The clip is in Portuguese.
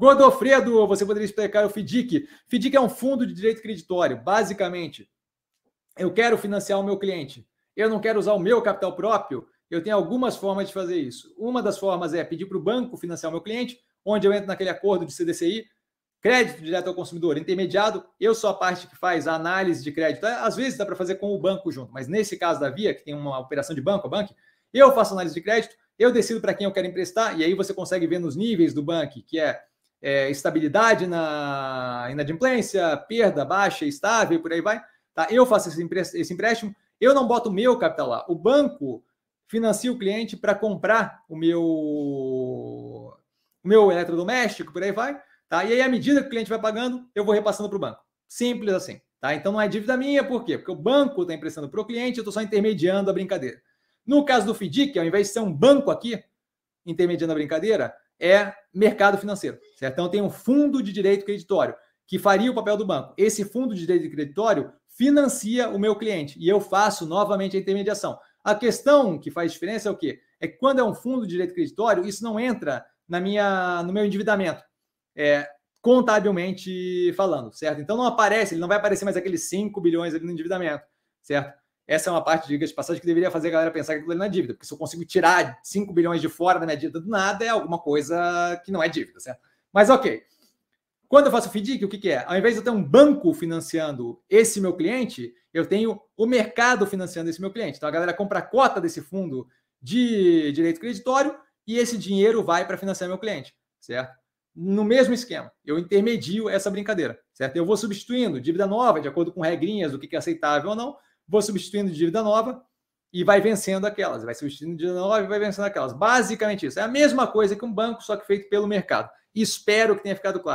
Godofredo, você poderia explicar o FDIC? FDIC é um fundo de direito creditório. Basicamente, eu quero financiar o meu cliente. Eu não quero usar o meu capital próprio. Eu tenho algumas formas de fazer isso. Uma das formas é pedir para o banco financiar o meu cliente, onde eu entro naquele acordo de CDCI, crédito direto ao consumidor, intermediado. Eu sou a parte que faz a análise de crédito. Às vezes dá para fazer com o banco junto, mas nesse caso da Via, que tem uma operação de banco a banco, eu faço análise de crédito, eu decido para quem eu quero emprestar, e aí você consegue ver nos níveis do banco, que é é, estabilidade na inadimplência, perda baixa, estável, por aí vai. Tá? Eu faço esse empréstimo, eu não boto o meu capital lá. O banco financia o cliente para comprar o meu, o meu eletrodoméstico, por aí vai. Tá? E aí, à medida que o cliente vai pagando, eu vou repassando para o banco. Simples assim. Tá? Então não é dívida minha, por quê? Porque o banco está emprestando para o cliente, eu estou só intermediando a brincadeira. No caso do FDIC, ao invés de ser um banco aqui, intermediando a brincadeira, é mercado financeiro, certo? Então tem um fundo de direito creditório que faria o papel do banco. Esse fundo de direito creditório financia o meu cliente e eu faço novamente a intermediação. A questão que faz diferença é o quê? É que quando é um fundo de direito creditório, isso não entra na minha, no meu endividamento, é, contabilmente falando, certo? Então não aparece, ele não vai aparecer mais aqueles 5 bilhões ali no endividamento, certo? Essa é uma parte, diga de passagem, que deveria fazer a galera pensar que aquilo ali não é dívida, porque se eu consigo tirar 5 bilhões de fora da minha dívida do nada, é alguma coisa que não é dívida, certo? Mas ok. Quando eu faço o FDIC, o que, que é? Ao invés de eu ter um banco financiando esse meu cliente, eu tenho o mercado financiando esse meu cliente. Então a galera compra a cota desse fundo de direito creditório e esse dinheiro vai para financiar meu cliente, certo? No mesmo esquema, eu intermedio essa brincadeira, certo? Eu vou substituindo dívida nova, de acordo com regrinhas do que é aceitável ou não, vou substituindo dívida nova e vai vencendo aquelas, vai substituindo dívida nova e vai vencendo aquelas. Basicamente isso. É a mesma coisa que um banco, só que feito pelo mercado. Espero que tenha ficado claro.